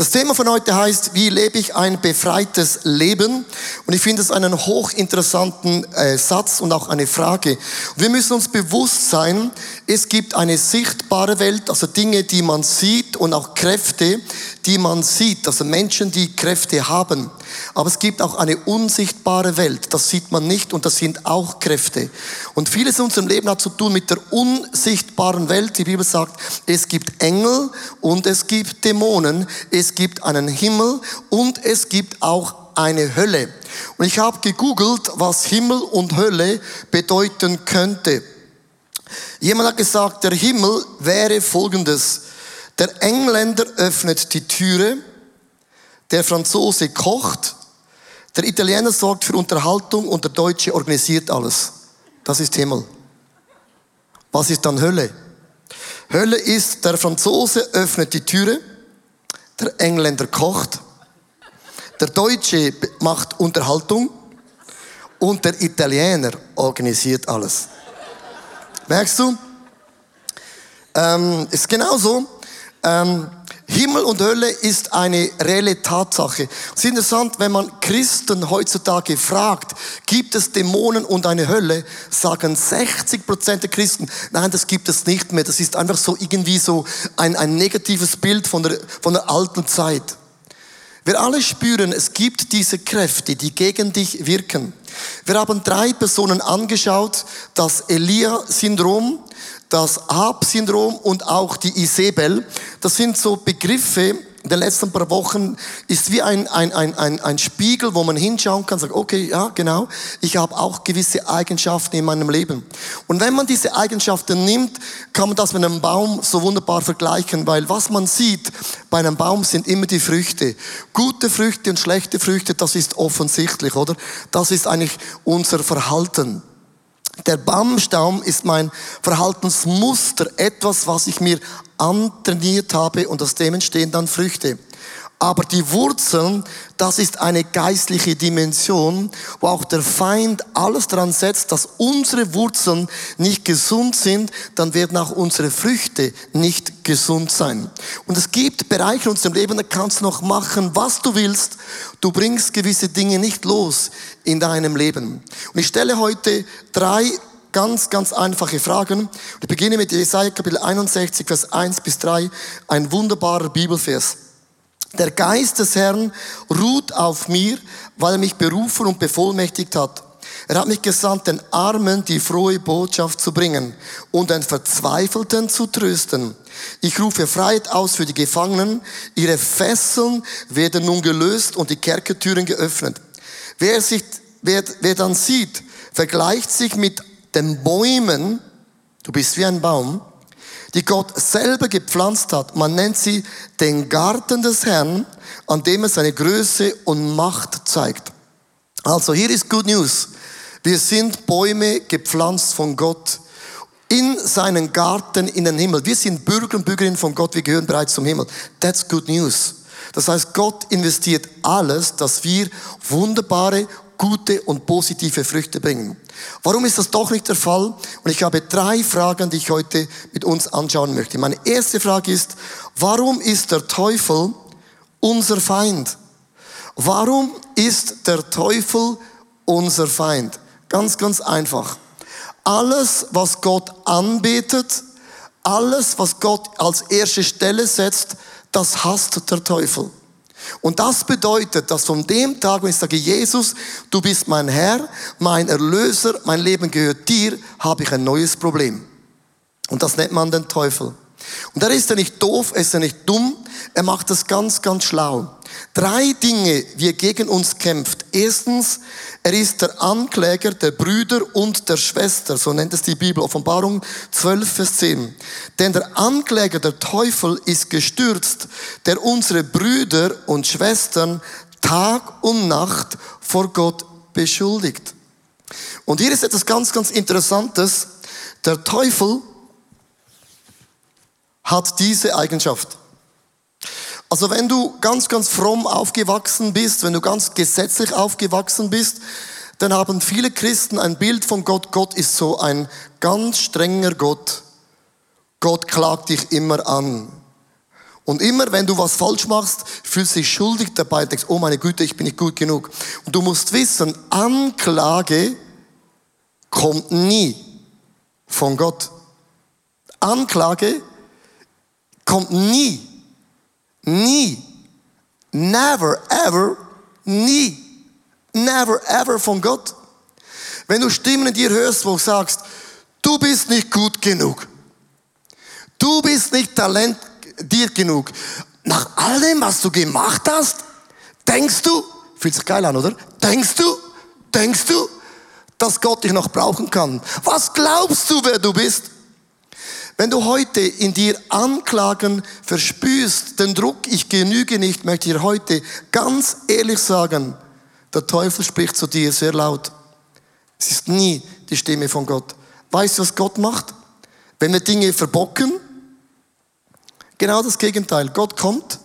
Das Thema von heute heißt, wie lebe ich ein befreites Leben? Und ich finde es einen hochinteressanten äh, Satz und auch eine Frage. wir müssen uns bewusst sein, es gibt eine sichtbare Welt, also Dinge, die man sieht und auch Kräfte, die man sieht, also Menschen, die Kräfte haben. Aber es gibt auch eine unsichtbare Welt, das sieht man nicht und das sind auch Kräfte. Und vieles in unserem Leben hat zu tun mit der unsichtbaren Welt. Die Bibel sagt, es gibt Engel und es gibt Dämonen, es gibt einen Himmel und es gibt auch eine Hölle. Und ich habe gegoogelt, was Himmel und Hölle bedeuten könnte. Jemand hat gesagt, der Himmel wäre folgendes. Der Engländer öffnet die Türe, der Franzose kocht, der Italiener sorgt für Unterhaltung und der Deutsche organisiert alles. Das ist Himmel. Was ist dann Hölle? Hölle ist, der Franzose öffnet die Türe, der Engländer kocht, der Deutsche macht Unterhaltung und der Italiener organisiert alles. Merkst du? Ähm, ist genauso. Ähm, Himmel und Hölle ist eine reelle Tatsache. Es ist interessant, wenn man Christen heutzutage fragt, gibt es Dämonen und eine Hölle, sagen 60 Prozent der Christen, nein, das gibt es nicht mehr. Das ist einfach so irgendwie so ein, ein negatives Bild von der, von der alten Zeit. Wir alle spüren, es gibt diese Kräfte, die gegen dich wirken. Wir haben drei Personen angeschaut, das Elia-Syndrom, das Hab-Syndrom und auch die Isabel. Das sind so Begriffe, in den letzten paar Wochen ist wie ein, ein, ein, ein, ein Spiegel, wo man hinschauen kann, sagt, okay, ja, genau, ich habe auch gewisse Eigenschaften in meinem Leben. Und wenn man diese Eigenschaften nimmt, kann man das mit einem Baum so wunderbar vergleichen, weil was man sieht bei einem Baum sind immer die Früchte. Gute Früchte und schlechte Früchte, das ist offensichtlich, oder? Das ist eigentlich unser Verhalten. Der Baumstaum ist mein Verhaltensmuster, etwas, was ich mir antrainiert habe und aus dem entstehen dann Früchte. Aber die Wurzeln, das ist eine geistliche Dimension, wo auch der Feind alles daran setzt, dass unsere Wurzeln nicht gesund sind, dann werden auch unsere Früchte nicht gesund sein. Und es gibt Bereiche in unserem Leben, da kannst du noch machen, was du willst. Du bringst gewisse Dinge nicht los in deinem Leben. Und ich stelle heute drei ganz, ganz einfache Fragen. Ich beginne mit Jesaja Kapitel 61, Vers 1 bis 3, ein wunderbarer Bibelvers. Der Geist des Herrn ruht auf mir, weil er mich berufen und bevollmächtigt hat. Er hat mich gesandt, den Armen die frohe Botschaft zu bringen und den Verzweifelten zu trösten. Ich rufe Freiheit aus für die Gefangenen. Ihre Fesseln werden nun gelöst und die Kerkertüren geöffnet. Wer sich, wer, wer dann sieht, vergleicht sich mit den Bäumen. Du bist wie ein Baum die Gott selber gepflanzt hat. Man nennt sie den Garten des Herrn, an dem er seine Größe und Macht zeigt. Also hier ist Good News. Wir sind Bäume gepflanzt von Gott in seinen Garten in den Himmel. Wir sind Bürger und Bürgerinnen von Gott, wir gehören bereits zum Himmel. That's good news. Das heißt, Gott investiert alles, dass wir wunderbare, gute und positive Früchte bringen. Warum ist das doch nicht der Fall? Und ich habe drei Fragen, die ich heute mit uns anschauen möchte. Meine erste Frage ist, warum ist der Teufel unser Feind? Warum ist der Teufel unser Feind? Ganz, ganz einfach. Alles, was Gott anbetet, alles, was Gott als erste Stelle setzt, das hasst der Teufel. Und das bedeutet, dass von dem Tag, wenn ich sage, Jesus, du bist mein Herr, mein Erlöser, mein Leben gehört dir, habe ich ein neues Problem. Und das nennt man den Teufel. Und er ist ja nicht doof, er ist ja nicht dumm, er macht das ganz, ganz schlau. Drei Dinge, wie er gegen uns kämpft. Erstens, er ist der Ankläger der Brüder und der Schwester, so nennt es die Bibel, Offenbarung 12, Vers 10. Denn der Ankläger, der Teufel, ist gestürzt, der unsere Brüder und Schwestern Tag und Nacht vor Gott beschuldigt. Und hier ist etwas ganz, ganz Interessantes. Der Teufel hat diese Eigenschaft. Also wenn du ganz, ganz fromm aufgewachsen bist, wenn du ganz gesetzlich aufgewachsen bist, dann haben viele Christen ein Bild von Gott. Gott ist so ein ganz strenger Gott. Gott klagt dich immer an. Und immer wenn du was falsch machst, fühlst du dich schuldig dabei, denkst, oh meine Güte, ich bin nicht gut genug. Und du musst wissen, Anklage kommt nie von Gott. Anklage kommt nie, nie, never, ever, nie, never, ever von Gott. Wenn du Stimmen in dir hörst, wo du sagst, du bist nicht gut genug, du bist nicht Talent dir genug, nach allem, was du gemacht hast, denkst du, fühlt sich geil an, oder? Denkst du, denkst du, dass Gott dich noch brauchen kann? Was glaubst du, wer du bist? Wenn du heute in dir Anklagen verspürst, den Druck, ich genüge nicht, möchte ich dir heute ganz ehrlich sagen, der Teufel spricht zu dir sehr laut. Es ist nie die Stimme von Gott. Weißt du, was Gott macht? Wenn wir Dinge verbocken, genau das Gegenteil. Gott kommt,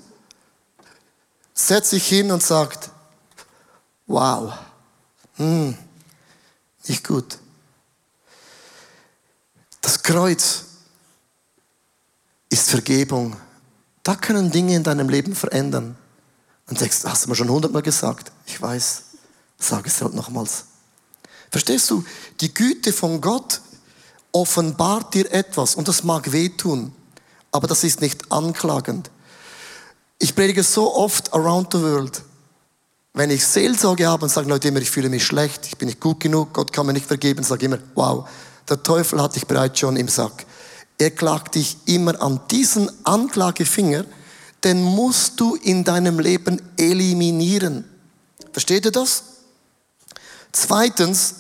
setzt sich hin und sagt, wow, hm, nicht gut. Das Kreuz ist Vergebung. Da können Dinge in deinem Leben verändern. Und sagst, hast du mir schon hundertmal gesagt? Ich weiß, sage es halt nochmals. Verstehst du? Die Güte von Gott offenbart dir etwas und das mag wehtun, aber das ist nicht anklagend. Ich predige so oft around the world. Wenn ich Seelsorge habe und sagen Leute immer, ich fühle mich schlecht, ich bin nicht gut genug, Gott kann mir nicht vergeben, sage immer, wow, der Teufel hat dich bereits schon im Sack. Er klagt dich immer an. Diesen Anklagefinger, den musst du in deinem Leben eliminieren. Versteht ihr das? Zweitens,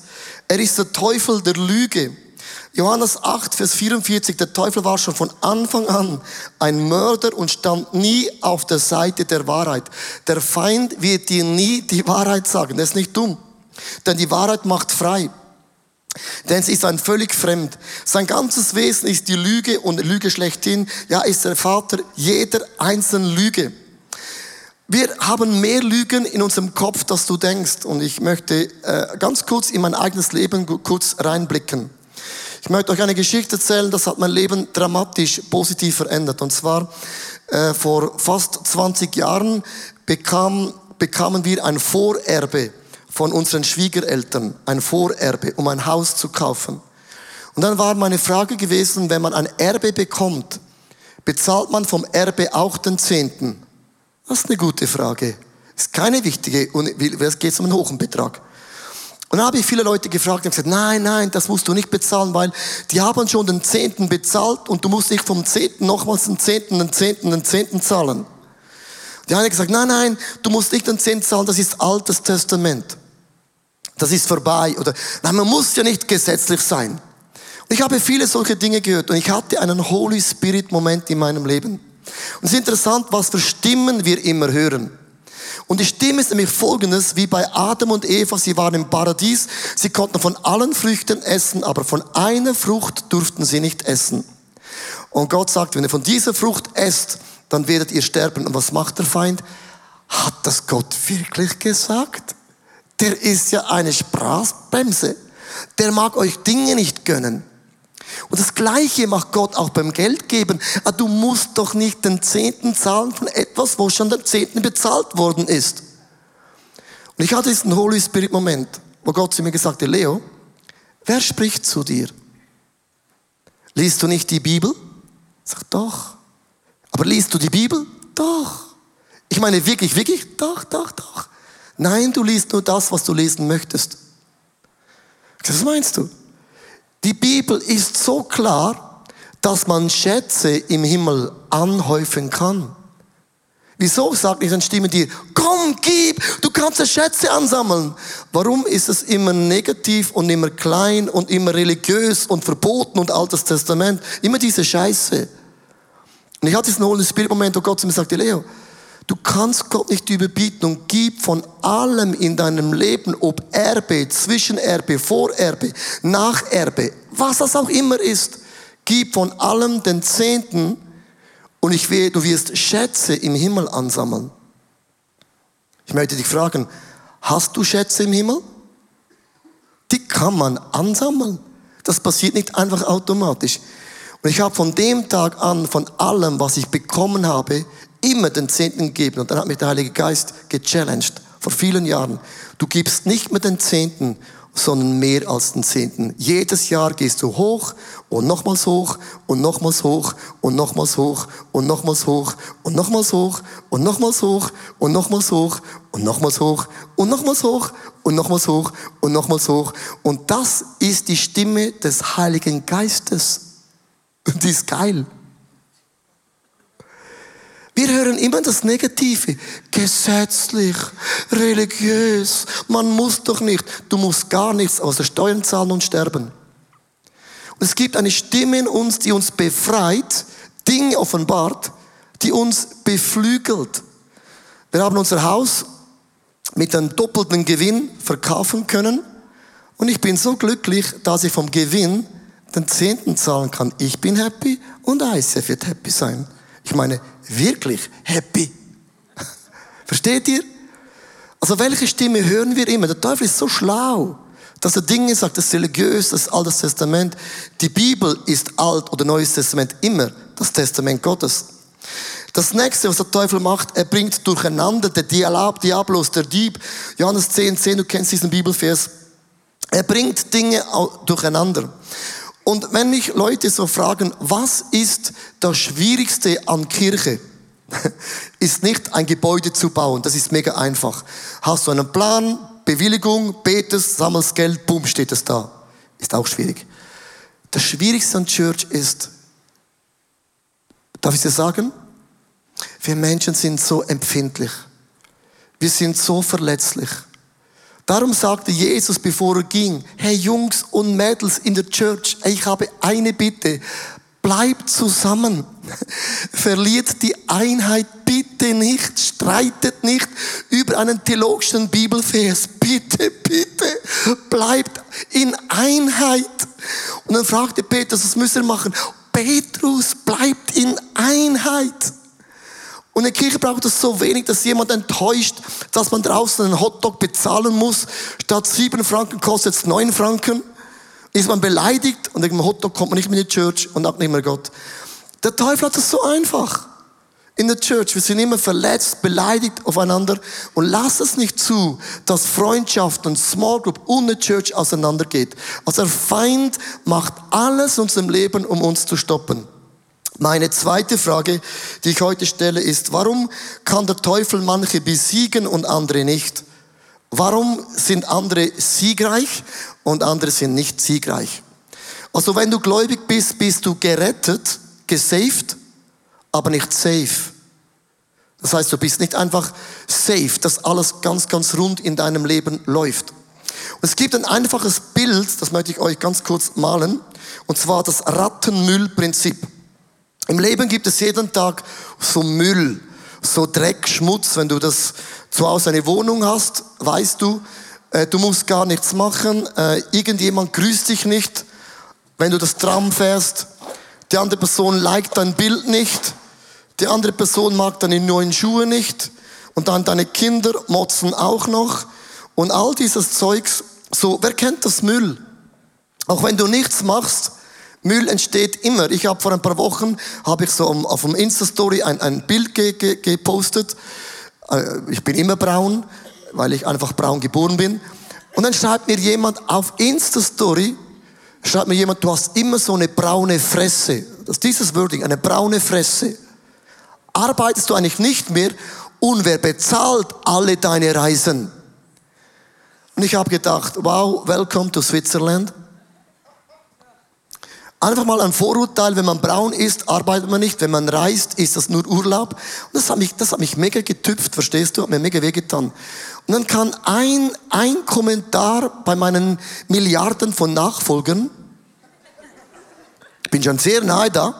er ist der Teufel der Lüge. Johannes 8, Vers 44, der Teufel war schon von Anfang an ein Mörder und stand nie auf der Seite der Wahrheit. Der Feind wird dir nie die Wahrheit sagen, das ist nicht dumm, denn die Wahrheit macht frei. Denn sie ist ein völlig fremd. Sein ganzes Wesen ist die Lüge und Lüge schlechthin. Ja, ist der Vater jeder einzelnen Lüge. Wir haben mehr Lügen in unserem Kopf, dass du denkst. Und ich möchte äh, ganz kurz in mein eigenes Leben kurz reinblicken. Ich möchte euch eine Geschichte erzählen, das hat mein Leben dramatisch positiv verändert. Und zwar äh, vor fast 20 Jahren bekam, bekamen wir ein Vorerbe von unseren Schwiegereltern ein Vorerbe, um ein Haus zu kaufen. Und dann war meine Frage gewesen, wenn man ein Erbe bekommt, bezahlt man vom Erbe auch den Zehnten? Das ist eine gute Frage. Ist keine wichtige, und es geht um einen hohen Betrag. Und dann habe ich viele Leute gefragt und gesagt, nein, nein, das musst du nicht bezahlen, weil die haben schon den Zehnten bezahlt und du musst nicht vom Zehnten nochmals den Zehnten, den Zehnten, den Zehnten zahlen. Die eine gesagt, nein, nein, du musst nicht den Zehnten zahlen, das ist altes Testament das ist vorbei. Oder, nein, man muss ja nicht gesetzlich sein. Und ich habe viele solche Dinge gehört und ich hatte einen Holy Spirit Moment in meinem Leben. Und es ist interessant, was für Stimmen wir immer hören. Und die Stimme ist nämlich folgendes, wie bei Adam und Eva, sie waren im Paradies, sie konnten von allen Früchten essen, aber von einer Frucht durften sie nicht essen. Und Gott sagt, wenn ihr von dieser Frucht esst, dann werdet ihr sterben. Und was macht der Feind? Hat das Gott wirklich gesagt? Der ist ja eine Sprachbremse. Der mag euch Dinge nicht gönnen. Und das Gleiche macht Gott auch beim Geldgeben. Ah, du musst doch nicht den Zehnten zahlen von etwas, wo schon der Zehnten bezahlt worden ist. Und ich hatte diesen Holy Spirit Moment, wo Gott zu mir gesagt hat, Leo, wer spricht zu dir? Liest du nicht die Bibel? Ich sag, doch. Aber liest du die Bibel? Doch. Ich meine wirklich, wirklich? Doch, doch, doch. Nein, du liest nur das, was du lesen möchtest. Was meinst du? Die Bibel ist so klar, dass man Schätze im Himmel anhäufen kann. Wieso sagt nicht eine Stimme dir, komm, gib, du kannst ja Schätze ansammeln. Warum ist es immer negativ und immer klein und immer religiös und verboten und altes Testament? Immer diese Scheiße. Und ich hatte diesen Holy Spirit Moment, wo Gott zu mir sagte, Leo, Du kannst Gott nicht überbieten und gib von allem in deinem Leben, ob Erbe, Zwischenerbe, Vorerbe, Nacherbe, was das auch immer ist, gib von allem den Zehnten und ich will, du wirst Schätze im Himmel ansammeln. Ich möchte dich fragen, hast du Schätze im Himmel? Die kann man ansammeln. Das passiert nicht einfach automatisch. Und ich habe von dem Tag an, von allem, was ich bekommen habe, immer den Zehnten gegeben. Und dann hat mich der Heilige Geist gechallenged, vor vielen Jahren. Du gibst nicht mehr den Zehnten, sondern mehr als den Zehnten. Jedes Jahr gehst du hoch und nochmals hoch und nochmals hoch und nochmals hoch und nochmals hoch und nochmals hoch und nochmals hoch und nochmals hoch und nochmals hoch und nochmals hoch und nochmals hoch und nochmals hoch. Und das ist die Stimme des Heiligen Geistes. Und die ist geil. Wir hören immer das Negative. Gesetzlich, religiös, man muss doch nicht. Du musst gar nichts außer Steuern zahlen und sterben. Und es gibt eine Stimme in uns, die uns befreit, Dinge offenbart, die uns beflügelt. Wir haben unser Haus mit einem doppelten Gewinn verkaufen können. Und ich bin so glücklich, dass ich vom Gewinn den Zehnten zahlen kann. Ich bin happy und ICF wird happy sein. Ich meine, wirklich happy. Versteht ihr? Also welche Stimme hören wir immer? Der Teufel ist so schlau, dass er Dinge sagt, das ist religiös, das ist Altes Testament. Die Bibel ist Alt oder Neues Testament immer das Testament Gottes. Das nächste, was der Teufel macht, er bringt durcheinander, der Diablos, der Dieb. Johannes 10, 10, du kennst diesen Bibelvers. Er bringt Dinge durcheinander. Und wenn mich Leute so fragen, was ist das Schwierigste an Kirche? ist nicht ein Gebäude zu bauen, das ist mega einfach. Hast du einen Plan, Bewilligung, betest, sammelst Geld, boom, steht es da. Ist auch schwierig. Das Schwierigste an Church ist, darf ich dir sagen, wir Menschen sind so empfindlich. Wir sind so verletzlich. Darum sagte Jesus, bevor er ging, hey Jungs und Mädels in der Church, ich habe eine Bitte. Bleibt zusammen. Verliert die Einheit bitte nicht. Streitet nicht über einen theologischen Bibelvers. Bitte, bitte. Bleibt in Einheit. Und dann fragte Petrus, was müssen wir machen? Petrus bleibt in Einheit. Und in der Kirche braucht es so wenig, dass jemand enttäuscht, dass man draußen einen Hotdog bezahlen muss. Statt sieben Franken kostet es neun Franken. Ist man beleidigt und wegen dem Hotdog kommt man nicht mehr in die Church und auch nicht mehr Gott. Der Teufel hat es so einfach. In der Church, wir sind immer verletzt, beleidigt aufeinander und lass es nicht zu, dass Freundschaft und Small Group und die Church auseinandergeht. Also der Feind macht alles in unserem Leben, um uns zu stoppen. Meine zweite Frage, die ich heute stelle, ist, warum kann der Teufel manche besiegen und andere nicht? Warum sind andere siegreich und andere sind nicht siegreich? Also wenn du gläubig bist, bist du gerettet, gesaved, aber nicht safe. Das heißt, du bist nicht einfach safe, dass alles ganz, ganz rund in deinem Leben läuft. Und es gibt ein einfaches Bild, das möchte ich euch ganz kurz malen, und zwar das Rattenmüllprinzip. Im Leben gibt es jeden Tag so Müll, so Dreck, Schmutz. Wenn du das zu Hause eine Wohnung hast, weißt du, äh, du musst gar nichts machen. Äh, irgendjemand grüßt dich nicht, wenn du das Tram fährst. Die andere Person liked dein Bild nicht. Die andere Person mag deine neuen Schuhe nicht. Und dann deine Kinder motzen auch noch. Und all dieses Zeugs, so, wer kennt das Müll? Auch wenn du nichts machst, Müll entsteht immer. Ich habe vor ein paar Wochen, habe ich so auf dem Insta-Story ein, ein Bild ge, ge, gepostet. Äh, ich bin immer braun, weil ich einfach braun geboren bin. Und dann schreibt mir jemand auf Insta-Story, schreibt mir jemand, du hast immer so eine braune Fresse. Das ist dieses Wording, eine braune Fresse. Arbeitest du eigentlich nicht mehr und wer bezahlt alle deine Reisen? Und ich habe gedacht, wow, welcome to Switzerland. Einfach mal ein Vorurteil, wenn man braun ist, arbeitet man nicht. Wenn man reist, ist das nur Urlaub. Und das hat mich, das hat mich mega getüpft, verstehst du? Hat mir mega wehgetan. Und dann kann ein, ein Kommentar bei meinen Milliarden von Nachfolgern, ich bin schon sehr nahe da,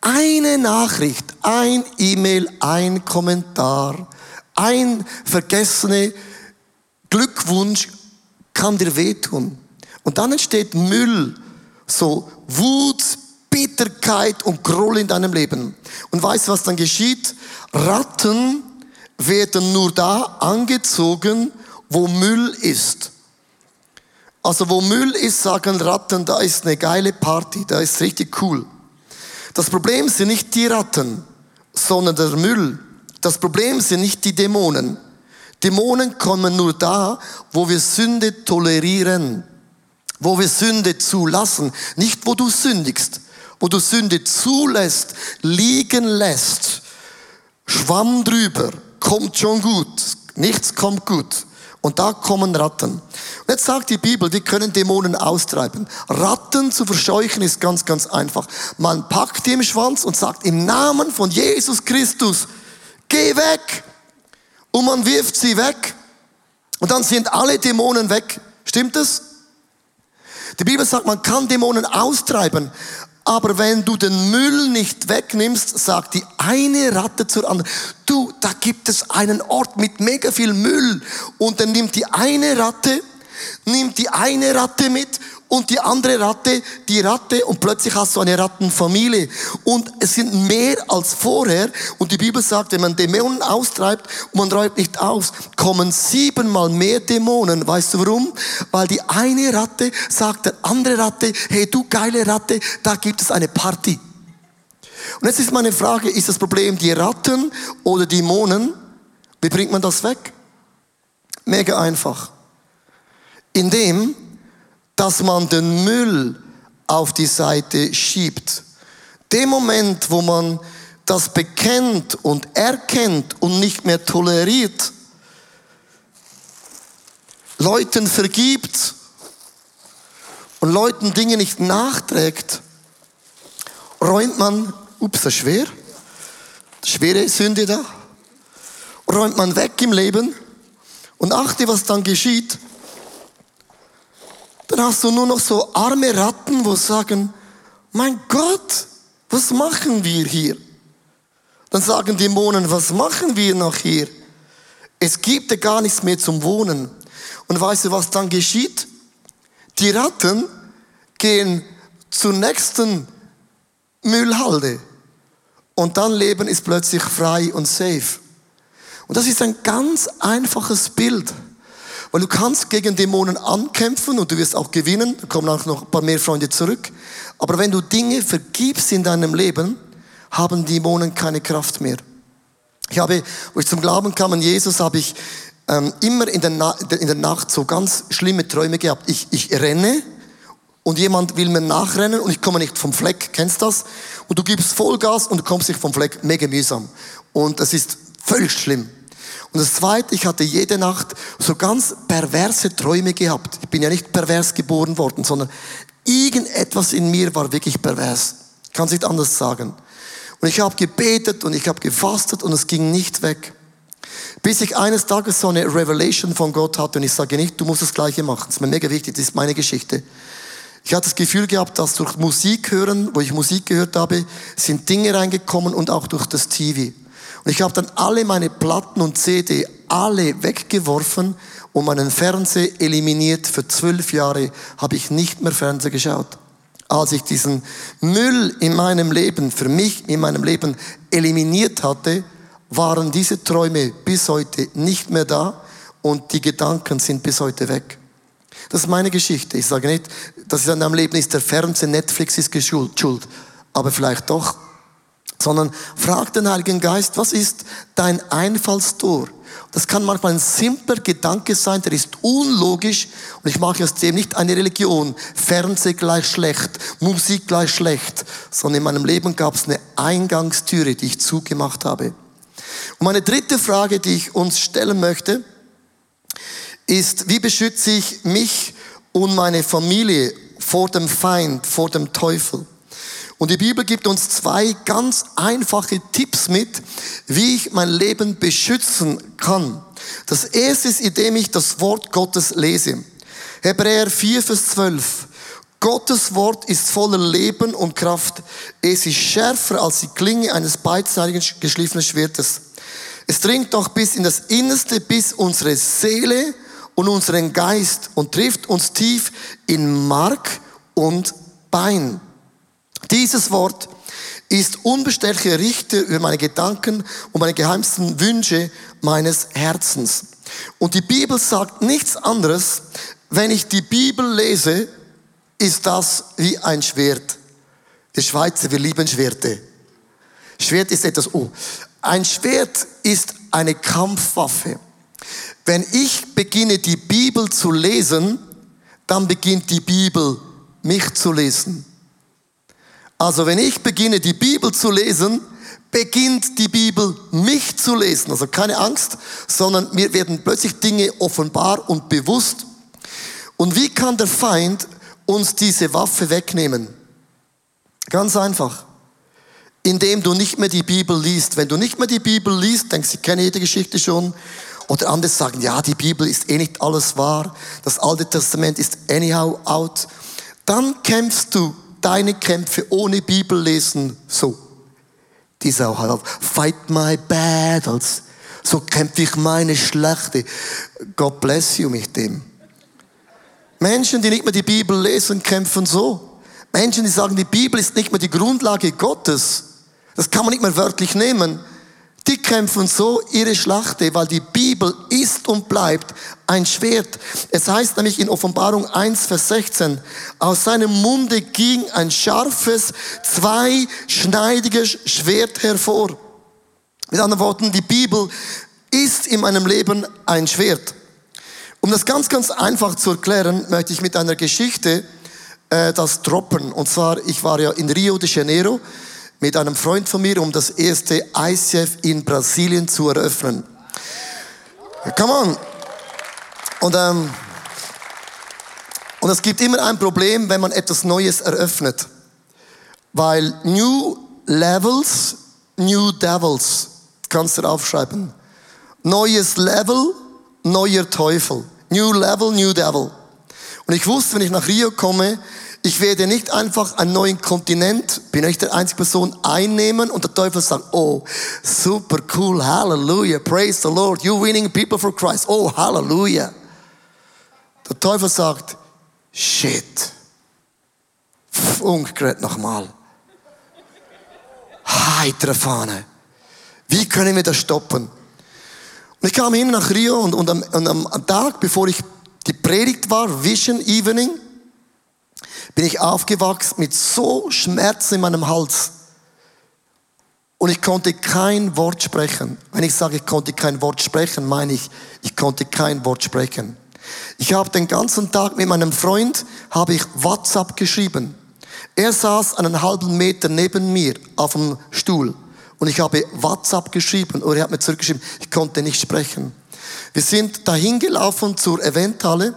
eine Nachricht, ein E-Mail, ein Kommentar, ein vergessene Glückwunsch kann dir wehtun. Und dann entsteht Müll so Wut, Bitterkeit und Groll in deinem Leben. Und weißt du, was dann geschieht? Ratten werden nur da angezogen, wo Müll ist. Also wo Müll ist, sagen Ratten, da ist eine geile Party, da ist richtig cool. Das Problem sind nicht die Ratten, sondern der Müll. Das Problem sind nicht die Dämonen. Dämonen kommen nur da, wo wir Sünde tolerieren, wo wir Sünde zulassen, nicht wo du sündigst, wo du Sünde zulässt, liegen lässt. Schwamm drüber, kommt schon gut, nichts kommt gut. Und da kommen Ratten. Und jetzt sagt die Bibel, wir können Dämonen austreiben. Ratten zu verscheuchen ist ganz, ganz einfach. Man packt die im Schwanz und sagt, im Namen von Jesus Christus, geh weg. Und man wirft sie weg. Und dann sind alle Dämonen weg. Stimmt es? Die Bibel sagt, man kann Dämonen austreiben. Aber wenn du den Müll nicht wegnimmst, sagt die eine Ratte zur anderen, du, da gibt es einen Ort mit mega viel Müll. Und dann nimmt die eine Ratte, nimmt die eine Ratte mit und die andere Ratte, die Ratte und plötzlich hast du eine Rattenfamilie. Und es sind mehr als vorher. Und die Bibel sagt, wenn man Dämonen austreibt und man räumt nicht aus, kommen siebenmal mehr Dämonen. Weißt du warum? Weil die eine Ratte sagt der andere Ratte, hey du geile Ratte, da gibt es eine Party. Und jetzt ist meine Frage, ist das Problem die Ratten oder Dämonen? Wie bringt man das weg? Mega einfach. Indem dass man den Müll auf die Seite schiebt. Dem Moment, wo man das bekennt und erkennt und nicht mehr toleriert, Leuten vergibt und Leuten Dinge nicht nachträgt, räumt man, ups, das ist schwer, schwere Sünde da, räumt man weg im Leben und achte, was dann geschieht. Dann hast du nur noch so arme Ratten, wo sagen, mein Gott, was machen wir hier? Dann sagen Dämonen, was machen wir noch hier? Es gibt ja gar nichts mehr zum Wohnen. Und weißt du, was dann geschieht? Die Ratten gehen zur nächsten Müllhalde. Und dann Leben ist plötzlich frei und safe. Und das ist ein ganz einfaches Bild. Weil du kannst gegen Dämonen ankämpfen und du wirst auch gewinnen. Da kommen auch noch ein paar mehr Freunde zurück. Aber wenn du Dinge vergibst in deinem Leben, haben Dämonen keine Kraft mehr. Ich habe, wo ich zum Glauben kam an Jesus, habe ich ähm, immer in der, in der Nacht so ganz schlimme Träume gehabt. Ich, ich renne und jemand will mir nachrennen und ich komme nicht vom Fleck. Kennst das? Und du gibst Vollgas und du kommst nicht vom Fleck. Mega mühsam. Und es ist völlig schlimm. Und das Zweite, ich hatte jede Nacht so ganz perverse Träume gehabt. Ich bin ja nicht pervers geboren worden, sondern irgendetwas in mir war wirklich pervers. Ich kann es nicht anders sagen. Und ich habe gebetet und ich habe gefastet und es ging nicht weg. Bis ich eines Tages so eine Revelation von Gott hatte und ich sage nicht, du musst das Gleiche machen. Das ist mir mega wichtig, das ist meine Geschichte. Ich hatte das Gefühl gehabt, dass durch Musik hören, wo ich Musik gehört habe, sind Dinge reingekommen und auch durch das TV. Ich habe dann alle meine Platten und CD alle weggeworfen und meinen Fernseher eliminiert. Für zwölf Jahre habe ich nicht mehr Fernseher geschaut. Als ich diesen Müll in meinem Leben, für mich in meinem Leben eliminiert hatte, waren diese Träume bis heute nicht mehr da und die Gedanken sind bis heute weg. Das ist meine Geschichte. Ich sage nicht, dass es an deinem Leben ist, der Fernseher, Netflix ist schuld, aber vielleicht doch sondern frag den Heiligen Geist, was ist dein Einfallstor? Das kann manchmal ein simpler Gedanke sein, der ist unlogisch und ich mache aus dem nicht eine Religion, Fernseh gleich schlecht, Musik gleich schlecht, sondern in meinem Leben gab es eine Eingangstüre, die ich zugemacht habe. Und meine dritte Frage, die ich uns stellen möchte, ist, wie beschütze ich mich und meine Familie vor dem Feind, vor dem Teufel? Und die Bibel gibt uns zwei ganz einfache Tipps mit, wie ich mein Leben beschützen kann. Das erste ist, indem ich das Wort Gottes lese. Hebräer 4, Vers 12. Gottes Wort ist voller Leben und Kraft. Es ist schärfer als die Klinge eines beidseitigen geschliffenen Schwertes. Es dringt auch bis in das Innerste, bis unsere Seele und unseren Geist und trifft uns tief in Mark und Bein. Dieses Wort ist unbestechlicher Richter über meine Gedanken und meine geheimsten Wünsche meines Herzens. Und die Bibel sagt nichts anderes. Wenn ich die Bibel lese, ist das wie ein Schwert. Die Schweizer, wir lieben Schwerte. Schwert ist etwas, oh, ein Schwert ist eine Kampfwaffe. Wenn ich beginne, die Bibel zu lesen, dann beginnt die Bibel, mich zu lesen. Also wenn ich beginne, die Bibel zu lesen, beginnt die Bibel, mich zu lesen. Also keine Angst, sondern mir werden plötzlich Dinge offenbar und bewusst. Und wie kann der Feind uns diese Waffe wegnehmen? Ganz einfach. Indem du nicht mehr die Bibel liest. Wenn du nicht mehr die Bibel liest, denkst du, ich kenne jede Geschichte schon. Oder andere sagen, ja, die Bibel ist eh nicht alles wahr. Das Alte Testament ist anyhow out. Dann kämpfst du deine Kämpfe ohne Bibel lesen so. Die auch halt, fight my battles. So kämpfe ich meine Schlechte. God bless you mit dem. Menschen, die nicht mehr die Bibel lesen, kämpfen so. Menschen, die sagen, die Bibel ist nicht mehr die Grundlage Gottes. Das kann man nicht mehr wörtlich nehmen. Die kämpfen so ihre Schlachte, weil die Bibel ist und bleibt ein Schwert. Es heißt nämlich in Offenbarung 1, Vers 16, aus seinem Munde ging ein scharfes, zweischneidiges Schwert hervor. Mit anderen Worten, die Bibel ist in meinem Leben ein Schwert. Um das ganz, ganz einfach zu erklären, möchte ich mit einer Geschichte äh, das droppen. Und zwar, ich war ja in Rio de Janeiro mit einem Freund von mir, um das erste ICF in Brasilien zu eröffnen. Come on. Und, ähm, und es gibt immer ein Problem, wenn man etwas Neues eröffnet. Weil New Levels, New Devils, kannst du aufschreiben. Neues Level, neuer Teufel. New Level, New Devil. Und ich wusste, wenn ich nach Rio komme, ich werde nicht einfach einen neuen Kontinent, bin ich der einzige Person, einnehmen und der Teufel sagt, oh, super cool, Halleluja, praise the Lord, you winning people for Christ, oh, Halleluja. Der Teufel sagt, shit, umgekehrt nochmal. Heitere Fahne. Wie können wir das stoppen? Und ich kam hin nach Rio und, und, am, und am Tag, bevor ich die Predigt war, Vision Evening, bin ich aufgewachsen mit so Schmerzen in meinem Hals. Und ich konnte kein Wort sprechen. Wenn ich sage, ich konnte kein Wort sprechen, meine ich, ich konnte kein Wort sprechen. Ich habe den ganzen Tag mit meinem Freund, habe ich WhatsApp geschrieben. Er saß einen halben Meter neben mir auf dem Stuhl. Und ich habe WhatsApp geschrieben und er hat mir zurückgeschrieben, ich konnte nicht sprechen. Wir sind dahin gelaufen zur Eventhalle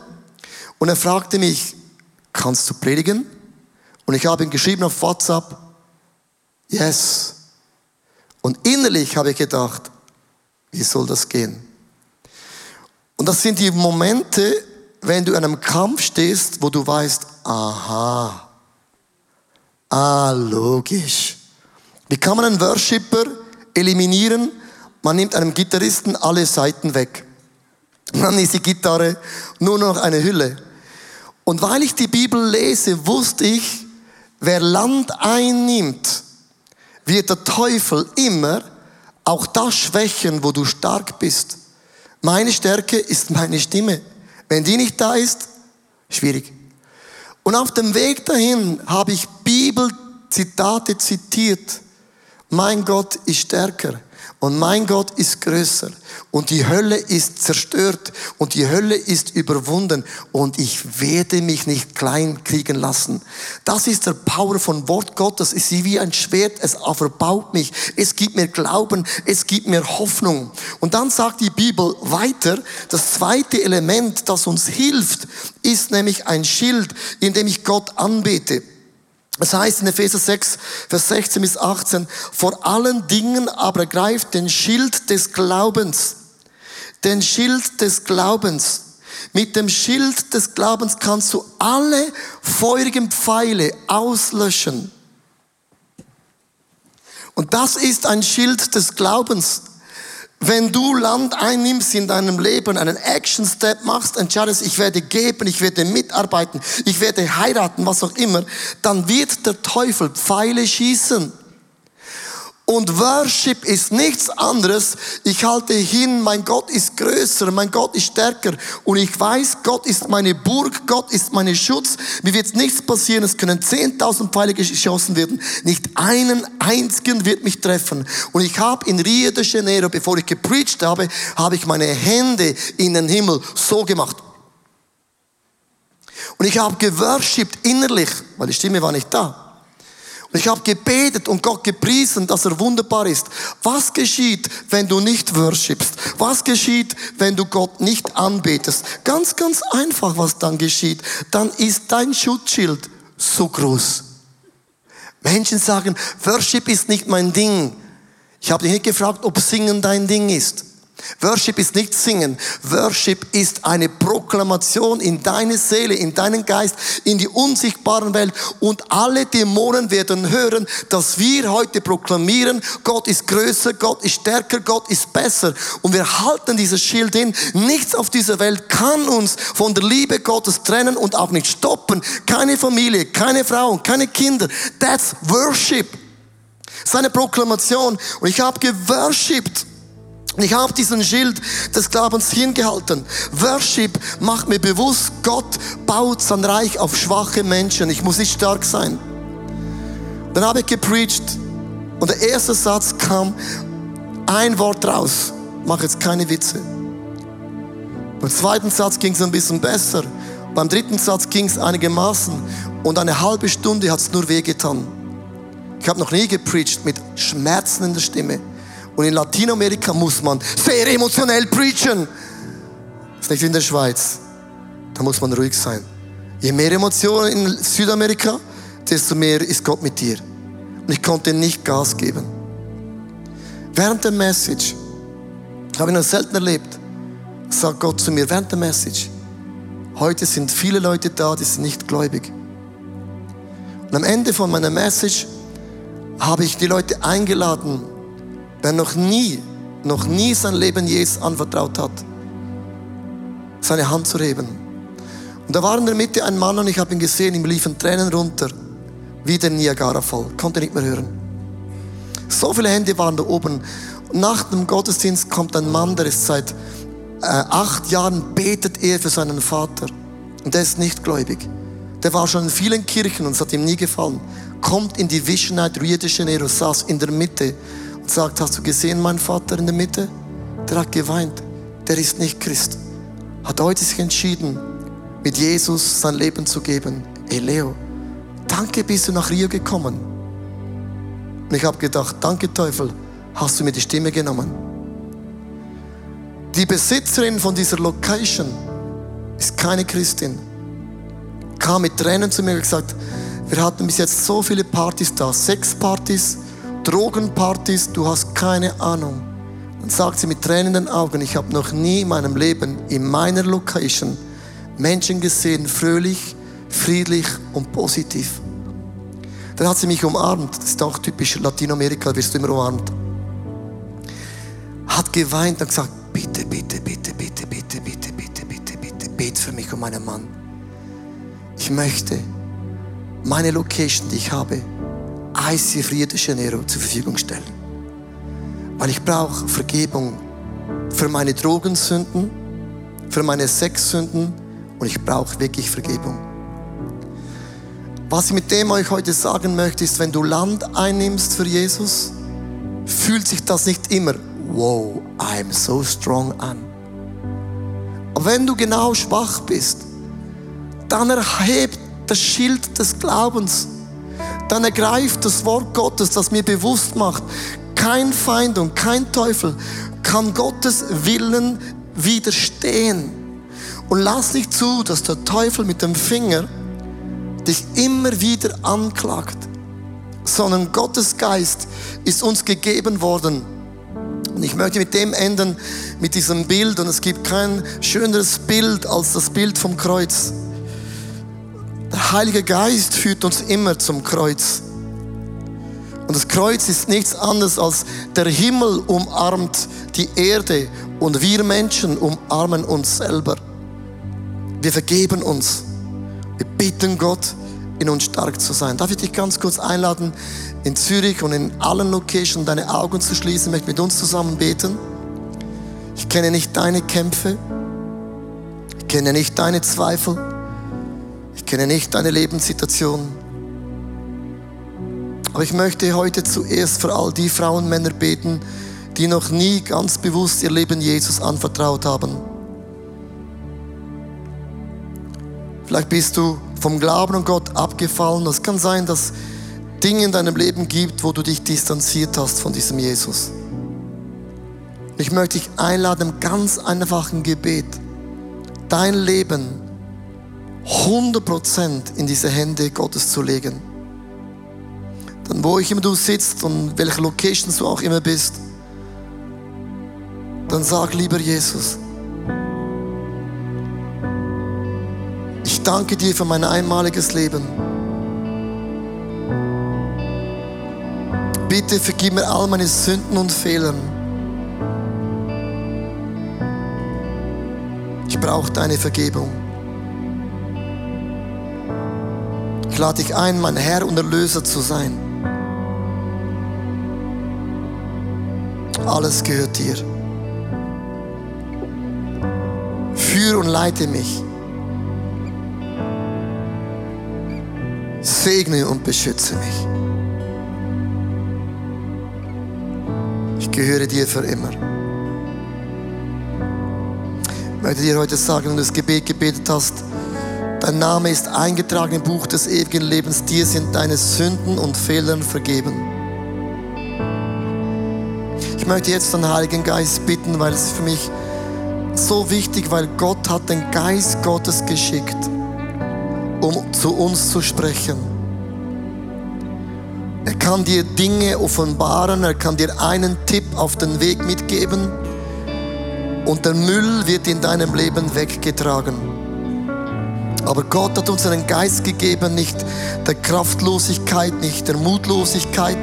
und er fragte mich, kannst du predigen? Und ich habe ihm geschrieben auf WhatsApp, yes. Und innerlich habe ich gedacht, wie soll das gehen? Und das sind die Momente, wenn du in einem Kampf stehst, wo du weißt, aha, ah, logisch. Wie kann man einen Worshipper eliminieren? Man nimmt einem Gitarristen alle Seiten weg. Dann ist die Gitarre nur noch eine Hülle. Und weil ich die Bibel lese, wusste ich, wer Land einnimmt, wird der Teufel immer auch das schwächen, wo du stark bist. Meine Stärke ist meine Stimme. Wenn die nicht da ist, schwierig. Und auf dem Weg dahin habe ich Bibelzitate zitiert. Mein Gott ist stärker. Und mein Gott ist größer. Und die Hölle ist zerstört. Und die Hölle ist überwunden. Und ich werde mich nicht klein kriegen lassen. Das ist der Power von Wort Gottes. Es ist wie ein Schwert. Es verbaut mich. Es gibt mir Glauben. Es gibt mir Hoffnung. Und dann sagt die Bibel weiter, das zweite Element, das uns hilft, ist nämlich ein Schild, in dem ich Gott anbete. Es heißt in Epheser 6, Vers 16 bis 18, vor allen Dingen aber greift den Schild des Glaubens. Den Schild des Glaubens. Mit dem Schild des Glaubens kannst du alle feurigen Pfeile auslöschen. Und das ist ein Schild des Glaubens. Wenn du Land einnimmst in deinem Leben, einen Action Step machst, entscheidest, ich werde geben, ich werde mitarbeiten, ich werde heiraten, was auch immer, dann wird der Teufel Pfeile schießen. Und Worship ist nichts anderes. Ich halte hin, mein Gott ist größer, mein Gott ist stärker. Und ich weiß, Gott ist meine Burg, Gott ist mein Schutz. Mir wird nichts passieren. Es können 10.000 Pfeile geschossen werden. Nicht einen einzigen wird mich treffen. Und ich habe in Rio de Janeiro, bevor ich gepreacht habe, habe ich meine Hände in den Himmel so gemacht. Und ich habe geworshipped innerlich, weil die Stimme war nicht da. Und ich habe gebetet und Gott gepriesen, dass er wunderbar ist. Was geschieht, wenn du nicht worshipst? Was geschieht, wenn du Gott nicht anbetest? Ganz, ganz einfach, was dann geschieht. Dann ist dein Schutzschild so groß. Menschen sagen, Worship ist nicht mein Ding. Ich habe dich nicht gefragt, ob Singen dein Ding ist. Worship ist nicht singen. Worship ist eine Proklamation in deine Seele, in deinen Geist, in die unsichtbaren Welt. Und alle Dämonen werden hören, dass wir heute proklamieren, Gott ist größer, Gott ist stärker, Gott ist besser. Und wir halten dieses Schild hin. Nichts auf dieser Welt kann uns von der Liebe Gottes trennen und auch nicht stoppen. Keine Familie, keine Frauen, keine Kinder. That's Worship. Seine Proklamation. Und ich habe geworshipped. Ich habe diesen Schild des Glaubens hingehalten. Worship macht mir bewusst, Gott baut sein Reich auf schwache Menschen. Ich muss nicht stark sein. Dann habe ich gepreacht und der erste Satz kam, ein Wort raus. Mach jetzt keine Witze. Beim zweiten Satz ging es ein bisschen besser. Beim dritten Satz ging es einigermaßen. Und eine halbe Stunde hat es nur wehgetan. Ich habe noch nie gepreacht mit Schmerzen in der Stimme. Und in Lateinamerika muss man sehr emotionell preachen. Das ist nicht wie in der Schweiz. Da muss man ruhig sein. Je mehr Emotionen in Südamerika, desto mehr ist Gott mit dir. Und ich konnte nicht Gas geben. Während der Message, habe ich noch selten erlebt, sagt Gott zu mir, während der Message, heute sind viele Leute da, die sind nicht gläubig. Und am Ende von meiner Message habe ich die Leute eingeladen, Wer noch nie, noch nie sein Leben Jesus anvertraut hat, seine Hand zu heben. Und da war in der Mitte ein Mann und ich habe ihn gesehen, ihm liefen Tränen runter, wie der Niagara-Fall, konnte nicht mehr hören. So viele Hände waren da oben. Nach dem Gottesdienst kommt ein Mann, der ist seit äh, acht Jahren, betet er für seinen Vater. Und der ist nicht gläubig. Der war schon in vielen Kirchen und es hat ihm nie gefallen. Kommt in die Vision Night Rio de Janeiro, saß in der Mitte sagt, hast du gesehen, mein Vater in der Mitte? Der hat geweint. Der ist nicht Christ. Hat heute sich entschieden, mit Jesus sein Leben zu geben. Ey Leo, danke bist du nach Rio gekommen. Und ich habe gedacht, danke Teufel, hast du mir die Stimme genommen. Die Besitzerin von dieser Location ist keine Christin. Kam mit Tränen zu mir und gesagt, wir hatten bis jetzt so viele Partys da, sechs Partys, Drogenpartys, du hast keine Ahnung. Dann sagt sie mit Tränen in den Augen, ich habe noch nie in meinem Leben in meiner Location Menschen gesehen, fröhlich, friedlich und positiv. Dann hat sie mich umarmt, das ist auch typisch Lateinamerika, wirst du immer umarmt. Hat geweint und gesagt, bitte, bitte, bitte, bitte, bitte, bitte, bitte, bitte, bitte, bet für mich und meinen Mann. Ich möchte meine Location, die ich habe, ICF Rio de Janeiro zur Verfügung stellen. Weil ich brauche Vergebung für meine Drogensünden, für meine Sexsünden und ich brauche wirklich Vergebung. Was ich mit dem euch heute sagen möchte, ist, wenn du Land einnimmst für Jesus, fühlt sich das nicht immer, wow, I'm so strong an. Aber wenn du genau schwach bist, dann erhebt das Schild des Glaubens dann ergreift das Wort Gottes, das mir bewusst macht, kein Feind und kein Teufel kann Gottes Willen widerstehen. Und lass nicht zu, dass der Teufel mit dem Finger dich immer wieder anklagt, sondern Gottes Geist ist uns gegeben worden. Und ich möchte mit dem enden, mit diesem Bild. Und es gibt kein schöneres Bild als das Bild vom Kreuz. Der Heilige Geist führt uns immer zum Kreuz. Und das Kreuz ist nichts anderes als der Himmel umarmt die Erde und wir Menschen umarmen uns selber. Wir vergeben uns. Wir bitten Gott in uns stark zu sein. Darf ich dich ganz kurz einladen, in Zürich und in allen Locations deine Augen zu schließen, ich möchte mit uns zusammen beten. Ich kenne nicht deine Kämpfe, ich kenne nicht deine Zweifel, kenne nicht deine Lebenssituation. Aber ich möchte heute zuerst für all die Frauen und Männer beten, die noch nie ganz bewusst ihr Leben Jesus anvertraut haben. Vielleicht bist du vom Glauben an Gott abgefallen. Es kann sein, dass Dinge in deinem Leben gibt, wo du dich distanziert hast von diesem Jesus. Ich möchte dich einladen, im ganz einfachen Gebet, dein Leben 100% in diese Hände Gottes zu legen. Dann wo ich immer du sitzt und welche Locations du auch immer bist, dann sag lieber Jesus, ich danke dir für mein einmaliges Leben. Bitte vergib mir all meine Sünden und Fehler. Ich brauche deine Vergebung. Ich lade dich ein, mein Herr und Erlöser zu sein. Alles gehört dir. Führe und leite mich. Segne und beschütze mich. Ich gehöre dir für immer. Ich möchte dir heute sagen, wenn du das Gebet gebetet hast, dein Name ist eingetragen im Buch des ewigen Lebens, dir sind deine Sünden und Fehlern vergeben. Ich möchte jetzt den Heiligen Geist bitten, weil es für mich so wichtig, weil Gott hat den Geist Gottes geschickt, um zu uns zu sprechen. Er kann dir Dinge offenbaren, er kann dir einen Tipp auf den Weg mitgeben und der Müll wird in deinem Leben weggetragen. Aber Gott hat uns einen Geist gegeben, nicht der Kraftlosigkeit, nicht der Mutlosigkeit,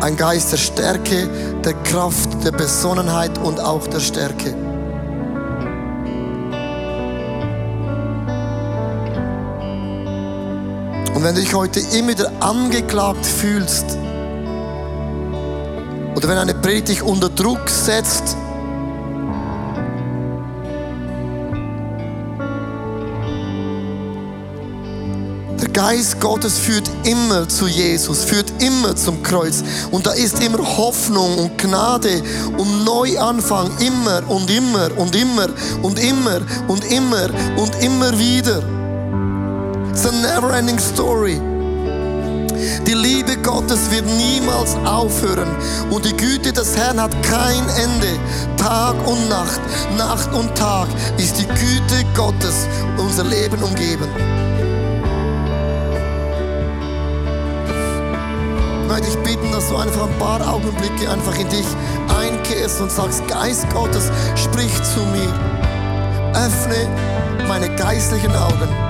ein Geist der Stärke, der Kraft, der Besonnenheit und auch der Stärke. Und wenn du dich heute immer wieder angeklagt fühlst, oder wenn eine Predigt dich unter Druck setzt, Geist Gottes führt immer zu Jesus, führt immer zum Kreuz. Und da ist immer Hoffnung und Gnade und Neuanfang, immer und immer und immer und immer und immer und immer wieder. It's a never ending story. Die Liebe Gottes wird niemals aufhören und die Güte des Herrn hat kein Ende. Tag und Nacht, Nacht und Tag ist die Güte Gottes unser Leben umgeben. Möchte dich bitten, dass du einfach ein paar Augenblicke einfach in dich einkehrst und sagst, Geist Gottes, sprich zu mir. Öffne meine geistlichen Augen.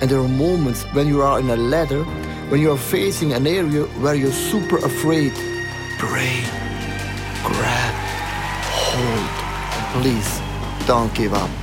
And there are moments when you are in a ladder, when you are facing an area where you're super afraid. Pray, grab, hold. Please don't give up.